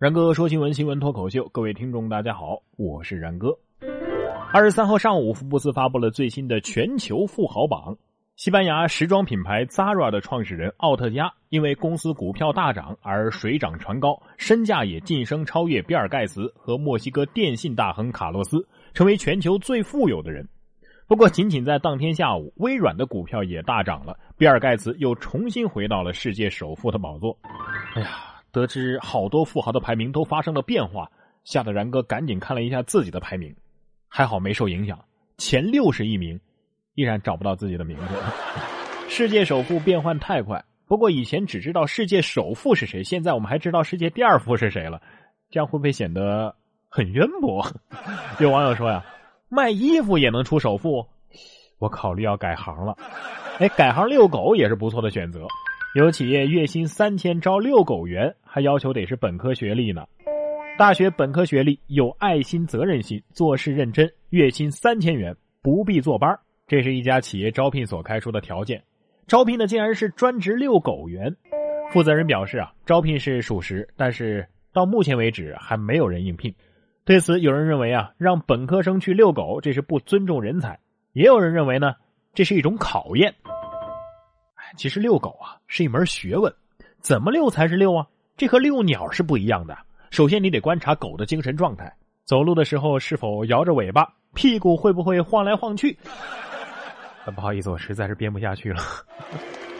然哥说新闻，新闻脱口秀，各位听众大家好，我是然哥。二十三号上午，福布斯发布了最新的全球富豪榜。西班牙时装品牌 Zara 的创始人奥特加，因为公司股票大涨而水涨船高，身价也晋升超越比尔盖茨和墨西哥电信大亨卡洛斯，成为全球最富有的人。不过，仅仅在当天下午，微软的股票也大涨了，比尔盖茨又重新回到了世界首富的宝座。哎呀！得知好多富豪的排名都发生了变化，吓得然哥赶紧看了一下自己的排名，还好没受影响。前六十一名依然找不到自己的名字。世界首富变换太快，不过以前只知道世界首富是谁，现在我们还知道世界第二富是谁了，这样会不会显得很渊博？有网友说呀，卖衣服也能出首富，我考虑要改行了。哎，改行遛狗也是不错的选择。有企业月薪三千招遛狗员，还要求得是本科学历呢。大学本科学历，有爱心、责任心，做事认真，月薪三千元，不必坐班。这是一家企业招聘所开出的条件。招聘的竟然是专职遛狗员。负责人表示啊，招聘是属实，但是到目前为止还没有人应聘。对此，有人认为啊，让本科生去遛狗，这是不尊重人才；也有人认为呢，这是一种考验。其实遛狗啊是一门学问，怎么遛才是遛啊？这和遛鸟是不一样的。首先你得观察狗的精神状态，走路的时候是否摇着尾巴，屁股会不会晃来晃去。不好意思，我实在是编不下去了。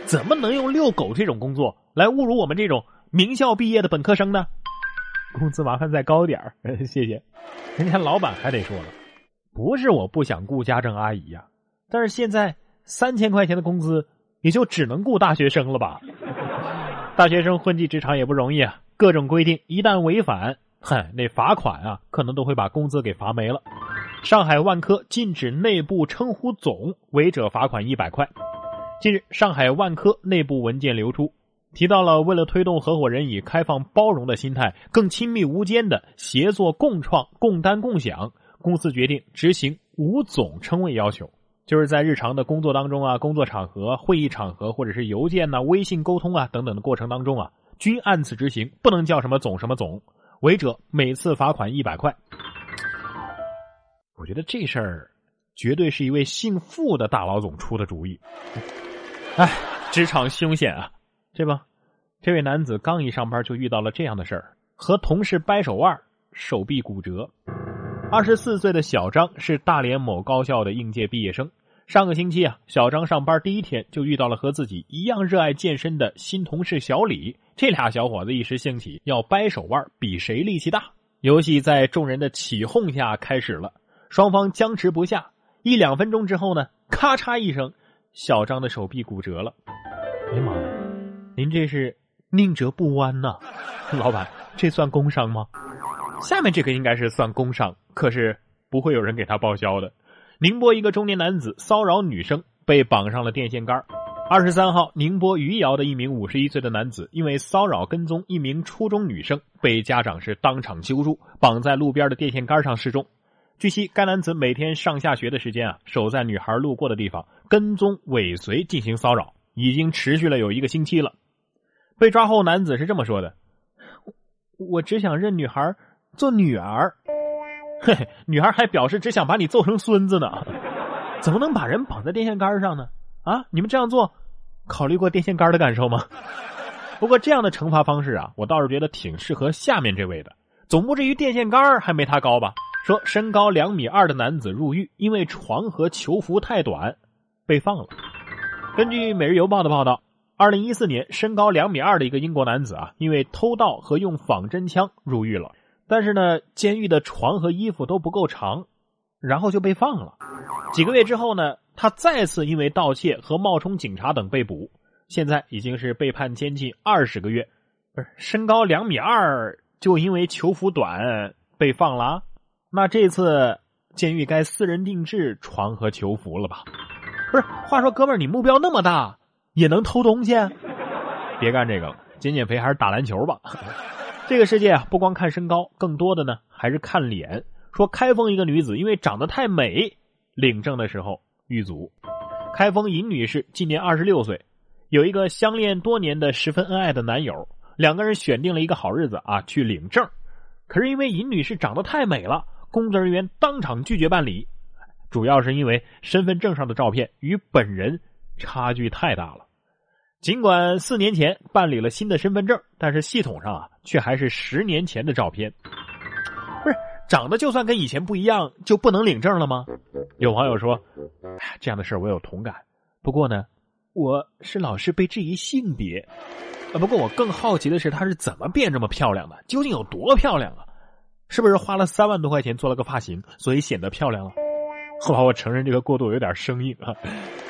怎么能用遛狗这种工作来侮辱我们这种名校毕业的本科生呢？工资麻烦再高点谢谢。人家老板还得说了，不是我不想雇家政阿姨呀，但是现在三千块钱的工资。也就只能雇大学生了吧？大学生混迹职场也不容易啊，各种规定一旦违反，哼，那罚款啊，可能都会把工资给罚没了。上海万科禁止内部称呼“总”，违者罚款一百块。近日，上海万科内部文件流出，提到了为了推动合伙人以开放包容的心态，更亲密无间的协作共创、共担共享，公司决定执行无总称谓要求。就是在日常的工作当中啊，工作场合、会议场合，或者是邮件呐、微信沟通啊等等的过程当中啊，均按此执行，不能叫什么总什么总，违者每次罚款一百块。我觉得这事儿绝对是一位姓傅的大老总出的主意。哎，职场凶险啊，对吧，这位男子刚一上班就遇到了这样的事儿，和同事掰手腕，手臂骨折。二十四岁的小张是大连某高校的应届毕业生。上个星期啊，小张上班第一天就遇到了和自己一样热爱健身的新同事小李。这俩小伙子一时兴起要掰手腕，比谁力气大。游戏在众人的起哄下开始了，双方僵持不下。一两分钟之后呢，咔嚓一声，小张的手臂骨折了。哎呀妈呀，您这是宁折不弯呐！老板，这算工伤吗？下面这个应该是算工伤，可是不会有人给他报销的。宁波一个中年男子骚扰女生，被绑上了电线杆。二十三号，宁波余姚的一名五十一岁的男子，因为骚扰跟踪一名初中女生，被家长是当场揪住，绑在路边的电线杆上示众。据悉，该男子每天上下学的时间啊，守在女孩路过的地方，跟踪尾随进行骚扰，已经持续了有一个星期了。被抓后，男子是这么说的：“我只想认女孩做女儿。”嘿嘿，女孩还表示只想把你揍成孙子呢，怎么能把人绑在电线杆上呢？啊，你们这样做，考虑过电线杆的感受吗？不过这样的惩罚方式啊，我倒是觉得挺适合下面这位的，总不至于电线杆还没他高吧？说身高两米二的男子入狱，因为床和囚服太短，被放了。根据《每日邮报》的报道，二零一四年，身高两米二的一个英国男子啊，因为偷盗和用仿真枪入狱了。但是呢，监狱的床和衣服都不够长，然后就被放了。几个月之后呢，他再次因为盗窃和冒充警察等被捕，现在已经是被判监禁二十个月。不是身高两米二就因为囚服短被放了？那这次监狱该私人定制床和囚服了吧？不是，话说哥们儿，你目标那么大，也能偷东西？别干这个了，减减肥还是打篮球吧。这个世界啊，不光看身高，更多的呢还是看脸。说开封一个女子因为长得太美，领证的时候遇阻。开封尹女士今年二十六岁，有一个相恋多年的十分恩爱的男友，两个人选定了一个好日子啊去领证。可是因为尹女士长得太美了，工作人员当场拒绝办理，主要是因为身份证上的照片与本人差距太大了。尽管四年前办理了新的身份证，但是系统上啊却还是十年前的照片。不是长得就算跟以前不一样，就不能领证了吗？有网友说：“，这样的事我有同感。不过呢，我是老是被质疑性别。啊，不过我更好奇的是，她是怎么变这么漂亮的？究竟有多漂亮啊？”是不是花了三万多块钱做了个发型，所以显得漂亮了？后来我承认这个过渡有点生硬啊。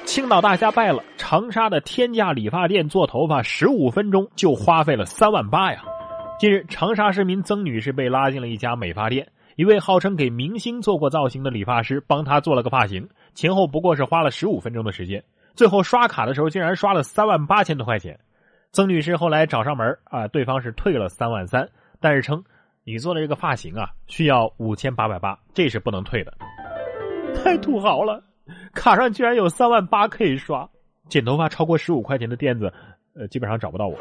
青岛大虾败了，长沙的天价理发店做头发十五分钟就花费了三万八呀。近日，长沙市民曾女士被拉进了一家美发店，一位号称给明星做过造型的理发师帮她做了个发型，前后不过是花了十五分钟的时间，最后刷卡的时候竟然刷了三万八千多块钱。曾女士后来找上门啊，对方是退了三万三，但是称。你做的这个发型啊，需要五千八百八，这是不能退的。太土豪了，卡上居然有三万八可以刷。剪头发超过十五块钱的店子，呃，基本上找不到我。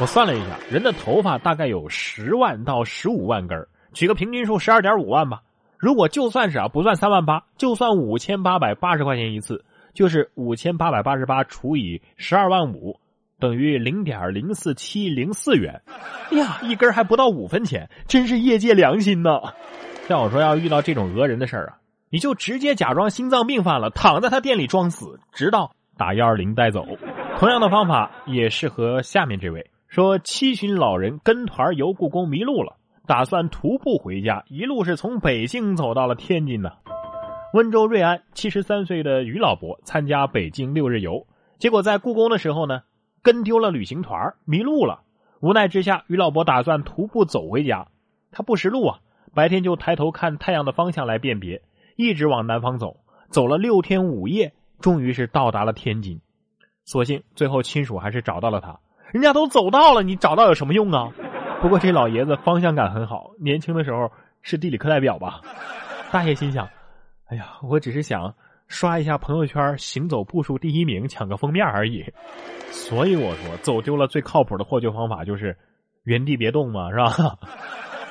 我算了一下，人的头发大概有十万到十五万根取个平均数十二点五万吧。如果就算是啊，不算三万八，就算五千八百八十块钱一次，就是五千八百八十八除以十二万五。等于零点零四七零四元，哎呀，一根还不到五分钱，真是业界良心呐！像我说，要遇到这种讹人的事儿啊，你就直接假装心脏病犯了，躺在他店里装死，直到打幺二零带走。同样的方法也适合下面这位：说七旬老人跟团游故宫迷路了，打算徒步回家，一路是从北京走到了天津呢。温州瑞安七十三岁的于老伯参加北京六日游，结果在故宫的时候呢。跟丢了旅行团，迷路了。无奈之下，于老伯打算徒步走回家。他不识路啊，白天就抬头看太阳的方向来辨别，一直往南方走，走了六天五夜，终于是到达了天津。所幸最后亲属还是找到了他。人家都走到了，你找到有什么用啊？不过这老爷子方向感很好，年轻的时候是地理课代表吧？大爷心想：哎呀，我只是想。刷一下朋友圈，行走步数第一名，抢个封面而已。所以我说，走丢了最靠谱的获救方法就是原地别动嘛，是吧？